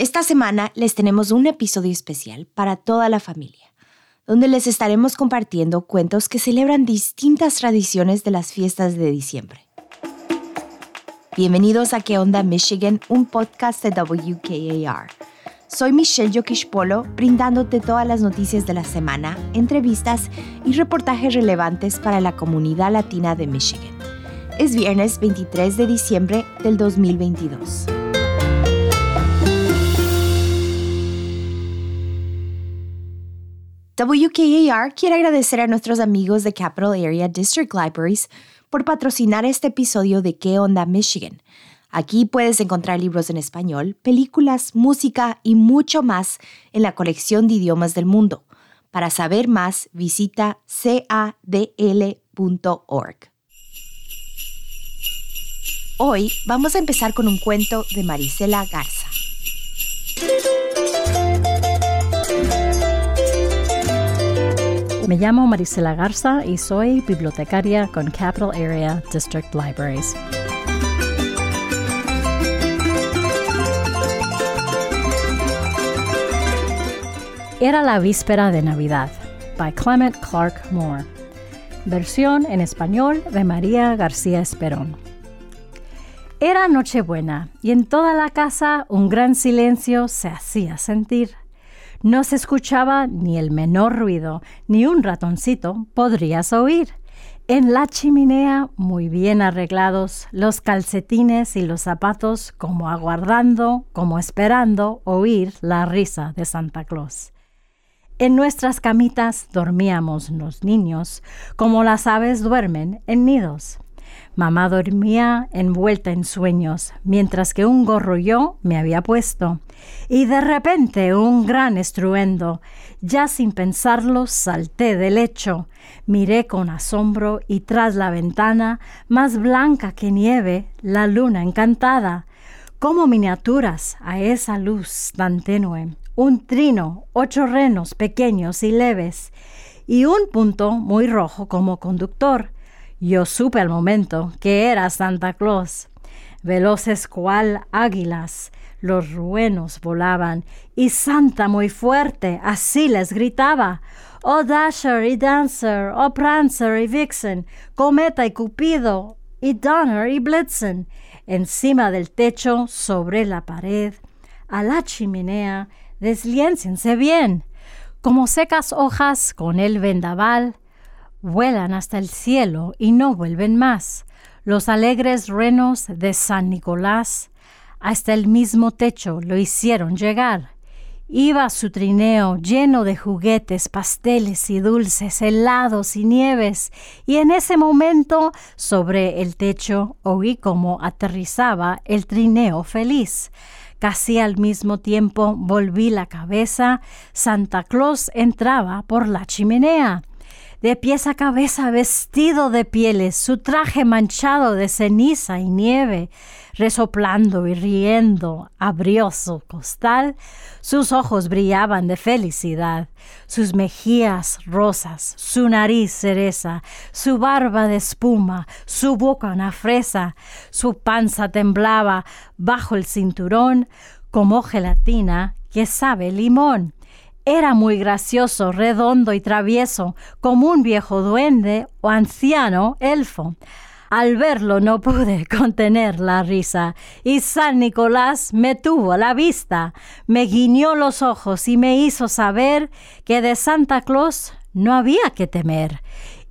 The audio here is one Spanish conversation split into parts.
Esta semana les tenemos un episodio especial para toda la familia, donde les estaremos compartiendo cuentos que celebran distintas tradiciones de las fiestas de diciembre. Bienvenidos a ¿Qué onda Michigan? Un podcast de WKAR. Soy Michelle Yokishpolo, brindándote todas las noticias de la semana, entrevistas y reportajes relevantes para la comunidad latina de Michigan. Es viernes 23 de diciembre del 2022. WKAR quiere agradecer a nuestros amigos de Capital Area District Libraries por patrocinar este episodio de ¿Qué onda Michigan? Aquí puedes encontrar libros en español, películas, música y mucho más en la colección de idiomas del mundo. Para saber más, visita cadl.org. Hoy vamos a empezar con un cuento de Marisela Garza. Me llamo Marisela Garza y soy bibliotecaria con Capital Area District Libraries. Era la víspera de Navidad, by Clement Clark Moore. Versión en español de María García Esperón. Era Nochebuena y en toda la casa un gran silencio se hacía sentir. No se escuchaba ni el menor ruido, ni un ratoncito podrías oír. En la chimenea, muy bien arreglados, los calcetines y los zapatos como aguardando, como esperando oír la risa de Santa Claus. En nuestras camitas dormíamos los niños, como las aves duermen en nidos. Mamá dormía envuelta en sueños, mientras que un gorro yo me había puesto. Y de repente un gran estruendo. Ya sin pensarlo salté del lecho. Miré con asombro y tras la ventana, más blanca que nieve, la luna encantada. Como miniaturas a esa luz tan tenue. Un trino, ocho renos pequeños y leves, y un punto muy rojo como conductor yo supe al momento que era Santa Claus. Veloces cual águilas, los ruenos volaban, y Santa muy fuerte así les gritaba. Oh Dasher y Dancer, oh Prancer y Vixen, Cometa y Cupido, y Donner y Blitzen, encima del techo, sobre la pared, a la chimenea, desliéncense bien, como secas hojas con el vendaval, vuelan hasta el cielo y no vuelven más. Los alegres renos de San Nicolás hasta el mismo techo lo hicieron llegar. Iba su trineo lleno de juguetes, pasteles y dulces, helados y nieves, y en ese momento sobre el techo oí cómo aterrizaba el trineo feliz. Casi al mismo tiempo volví la cabeza, Santa Claus entraba por la chimenea de pies a cabeza vestido de pieles, su traje manchado de ceniza y nieve, resoplando y riendo, abrió su costal, sus ojos brillaban de felicidad, sus mejillas rosas, su nariz cereza, su barba de espuma, su boca una fresa, su panza temblaba bajo el cinturón como gelatina que sabe limón. Era muy gracioso, redondo y travieso, como un viejo duende o anciano elfo. Al verlo no pude contener la risa, y San Nicolás me tuvo a la vista, me guiñó los ojos y me hizo saber que de Santa Claus no había que temer.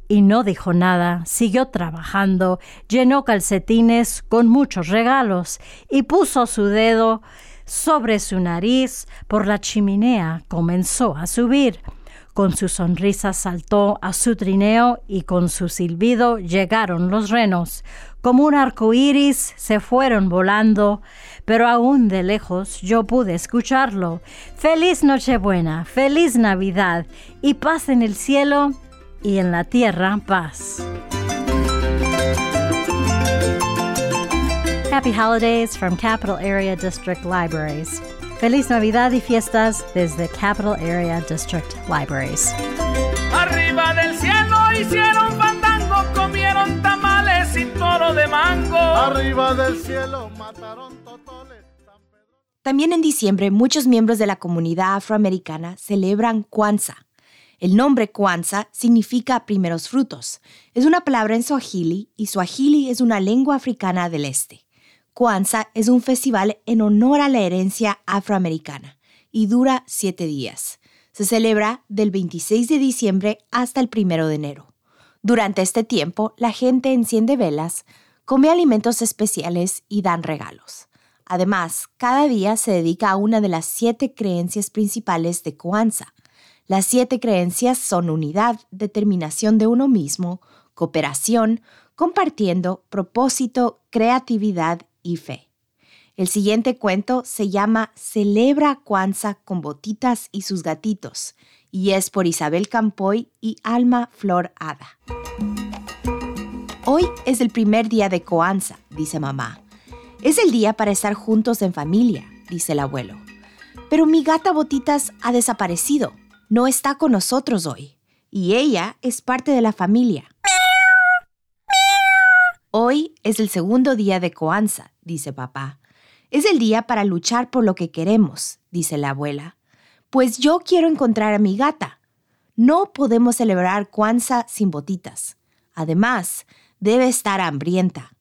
Y no dijo nada, siguió trabajando, llenó calcetines con muchos regalos y puso su dedo sobre su nariz por la chimenea comenzó a subir. Con su sonrisa saltó a su trineo y con su silbido llegaron los renos. Como un arco iris se fueron volando, pero aún de lejos yo pude escucharlo. Feliz Nochebuena, feliz Navidad y paz en el cielo y en la tierra paz. Happy Holidays from Capital Area District Libraries. Feliz Navidad y fiestas desde Capital Area District Libraries. Arriba del cielo hicieron fandango, comieron tamales y toro de mango. Arriba del cielo mataron totoles. También en diciembre muchos miembros de la comunidad afroamericana celebran Kwanzaa. El nombre Kwanzaa significa primeros frutos. Es una palabra en Swahili y Swahili es una lengua africana del este. Kwanzaa es un festival en honor a la herencia afroamericana y dura siete días. Se celebra del 26 de diciembre hasta el 1 de enero. Durante este tiempo, la gente enciende velas, come alimentos especiales y dan regalos. Además, cada día se dedica a una de las siete creencias principales de Kwanzaa. Las siete creencias son unidad, determinación de uno mismo, cooperación, compartiendo, propósito, creatividad y fe. El siguiente cuento se llama Celebra Kwanzaa con botitas y sus gatitos y es por Isabel Campoy y Alma Flor Hada. Hoy es el primer día de Kwanzaa, dice mamá. Es el día para estar juntos en familia, dice el abuelo. Pero mi gata Botitas ha desaparecido. No está con nosotros hoy. Y ella es parte de la familia. Hoy es el segundo día de Kwanzaa, dice papá. Es el día para luchar por lo que queremos, dice la abuela. Pues yo quiero encontrar a mi gata. No podemos celebrar Kwanzaa sin botitas. Además, debe estar hambrienta.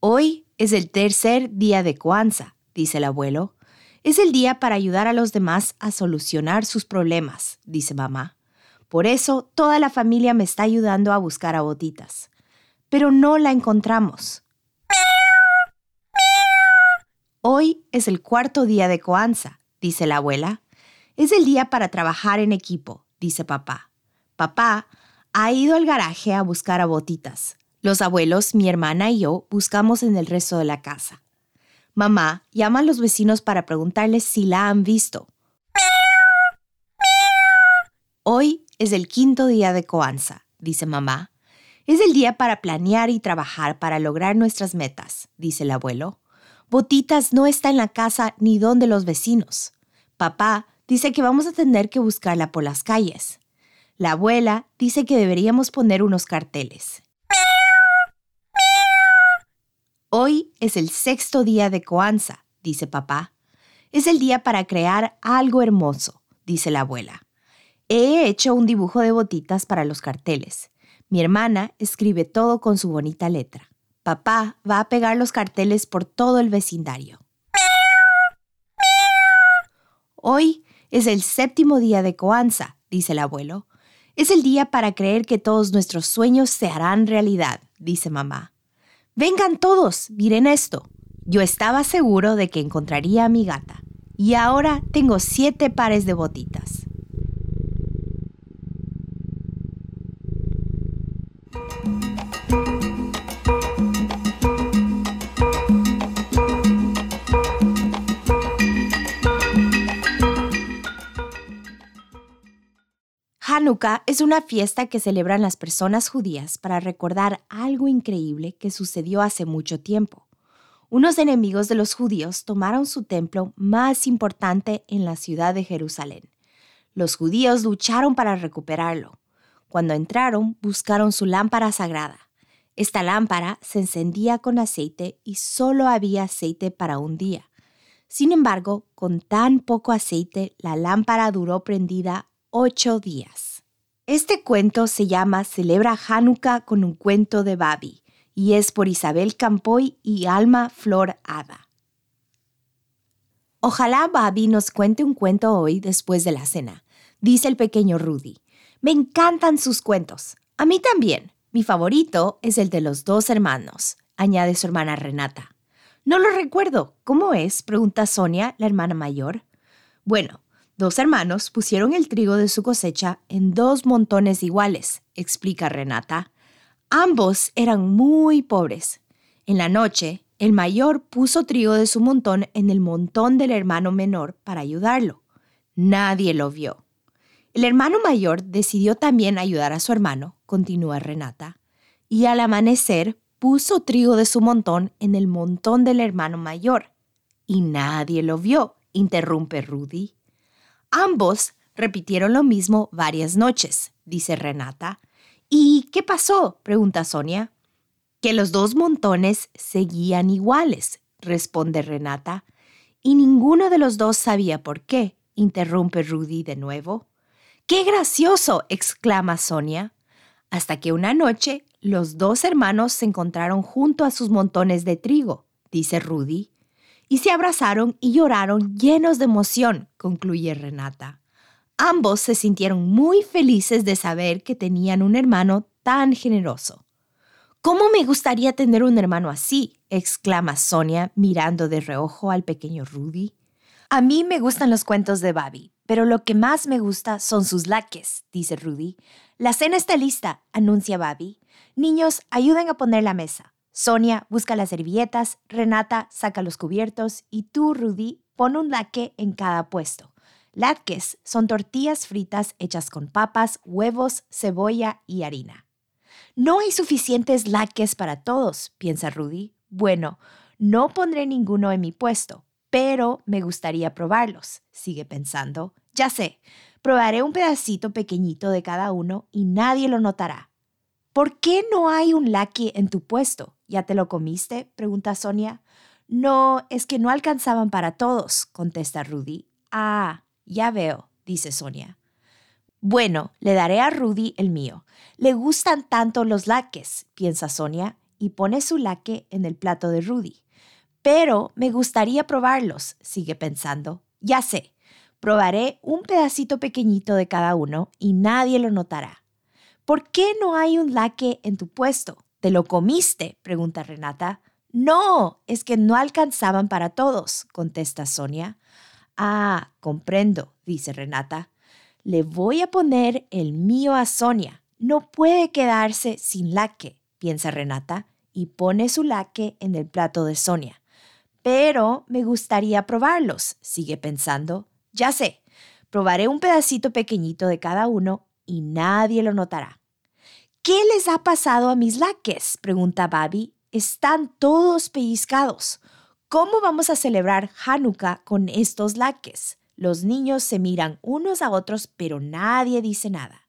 Hoy es el tercer día de Kwanzaa, dice el abuelo. Es el día para ayudar a los demás a solucionar sus problemas, dice mamá. Por eso toda la familia me está ayudando a buscar a Botitas. Pero no la encontramos. Hoy es el cuarto día de Coanza, dice la abuela. Es el día para trabajar en equipo, dice papá. Papá ha ido al garaje a buscar a botitas. Los abuelos, mi hermana y yo buscamos en el resto de la casa. Mamá llama a los vecinos para preguntarles si la han visto. Hoy es el quinto día de Coanza, dice mamá. Es el día para planear y trabajar para lograr nuestras metas, dice el abuelo. Botitas no está en la casa ni donde los vecinos. Papá dice que vamos a tener que buscarla por las calles. La abuela dice que deberíamos poner unos carteles. Hoy es el sexto día de Coanza, dice papá. Es el día para crear algo hermoso, dice la abuela. He hecho un dibujo de botitas para los carteles. Mi hermana escribe todo con su bonita letra. Papá va a pegar los carteles por todo el vecindario. Hoy es el séptimo día de Coanza, dice el abuelo. Es el día para creer que todos nuestros sueños se harán realidad, dice mamá. Vengan todos, miren esto. Yo estaba seguro de que encontraría a mi gata y ahora tengo siete pares de botitas. Hanukkah es una fiesta que celebran las personas judías para recordar algo increíble que sucedió hace mucho tiempo. Unos enemigos de los judíos tomaron su templo más importante en la ciudad de Jerusalén. Los judíos lucharon para recuperarlo. Cuando entraron, buscaron su lámpara sagrada. Esta lámpara se encendía con aceite y solo había aceite para un día. Sin embargo, con tan poco aceite, la lámpara duró prendida ocho días. Este cuento se llama Celebra Hanukkah con un cuento de Babi y es por Isabel Campoy y Alma Flor Hada. Ojalá Babi nos cuente un cuento hoy después de la cena, dice el pequeño Rudy. Me encantan sus cuentos. A mí también. Mi favorito es el de los dos hermanos, añade su hermana Renata. No lo recuerdo. ¿Cómo es? pregunta Sonia, la hermana mayor. Bueno, Dos hermanos pusieron el trigo de su cosecha en dos montones iguales, explica Renata. Ambos eran muy pobres. En la noche, el mayor puso trigo de su montón en el montón del hermano menor para ayudarlo. Nadie lo vio. El hermano mayor decidió también ayudar a su hermano, continúa Renata, y al amanecer puso trigo de su montón en el montón del hermano mayor. Y nadie lo vio, interrumpe Rudy. Ambos repitieron lo mismo varias noches, dice Renata. ¿Y qué pasó? pregunta Sonia. Que los dos montones seguían iguales, responde Renata. Y ninguno de los dos sabía por qué, interrumpe Rudy de nuevo. ¡Qué gracioso! exclama Sonia. Hasta que una noche los dos hermanos se encontraron junto a sus montones de trigo, dice Rudy, y se abrazaron y lloraron llenos de emoción, concluye Renata. Ambos se sintieron muy felices de saber que tenían un hermano tan generoso. ¿Cómo me gustaría tener un hermano así? exclama Sonia mirando de reojo al pequeño Rudy. A mí me gustan los cuentos de Babi, pero lo que más me gusta son sus laques, dice Rudy. La cena está lista, anuncia Babi. Niños, ayuden a poner la mesa. Sonia busca las servilletas, Renata saca los cubiertos y tú, Rudy, pon un laque en cada puesto. Latkes son tortillas fritas hechas con papas, huevos, cebolla y harina. No hay suficientes laques para todos, piensa Rudy. Bueno, no pondré ninguno en mi puesto, pero me gustaría probarlos, sigue pensando. Ya sé, probaré un pedacito pequeñito de cada uno y nadie lo notará. ¿Por qué no hay un laque en tu puesto? ¿Ya te lo comiste? pregunta Sonia. No, es que no alcanzaban para todos, contesta Rudy. Ah, ya veo, dice Sonia. Bueno, le daré a Rudy el mío. Le gustan tanto los laques, piensa Sonia, y pone su laque en el plato de Rudy. Pero me gustaría probarlos, sigue pensando. Ya sé, probaré un pedacito pequeñito de cada uno y nadie lo notará. ¿Por qué no hay un laque en tu puesto? ¿Te lo comiste? pregunta Renata. No, es que no alcanzaban para todos, contesta Sonia. Ah, comprendo, dice Renata. Le voy a poner el mío a Sonia. No puede quedarse sin laque, piensa Renata, y pone su laque en el plato de Sonia. Pero me gustaría probarlos, sigue pensando. Ya sé, probaré un pedacito pequeñito de cada uno y nadie lo notará. ¿Qué les ha pasado a mis laques? pregunta Babi. Están todos pellizcados. ¿Cómo vamos a celebrar Hanukkah con estos laques? Los niños se miran unos a otros, pero nadie dice nada.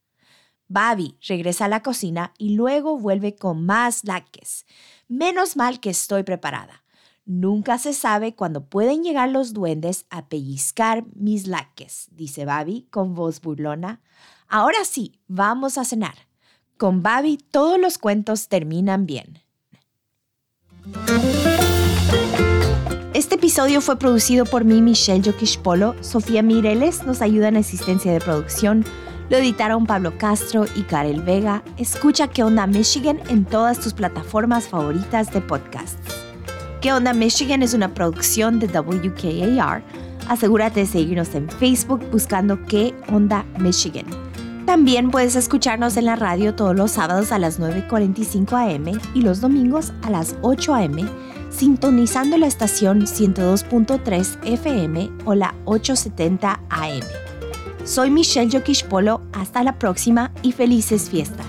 Babi regresa a la cocina y luego vuelve con más laques. Menos mal que estoy preparada. Nunca se sabe cuándo pueden llegar los duendes a pellizcar mis laques, dice Babi con voz burlona. Ahora sí, vamos a cenar. Con Babi todos los cuentos terminan bien. Este episodio fue producido por mí, Michelle Polo. Sofía Mireles nos ayuda en asistencia de producción. Lo editaron Pablo Castro y Karel Vega. Escucha ¿Qué onda Michigan? en todas tus plataformas favoritas de podcasts. ¿Qué onda Michigan? es una producción de WKAR. Asegúrate de seguirnos en Facebook buscando ¿Qué onda Michigan? También puedes escucharnos en la radio todos los sábados a las 9.45 am y los domingos a las 8 am sintonizando la estación 102.3 FM o la 870 AM. Soy Michelle Polo, hasta la próxima y felices fiestas.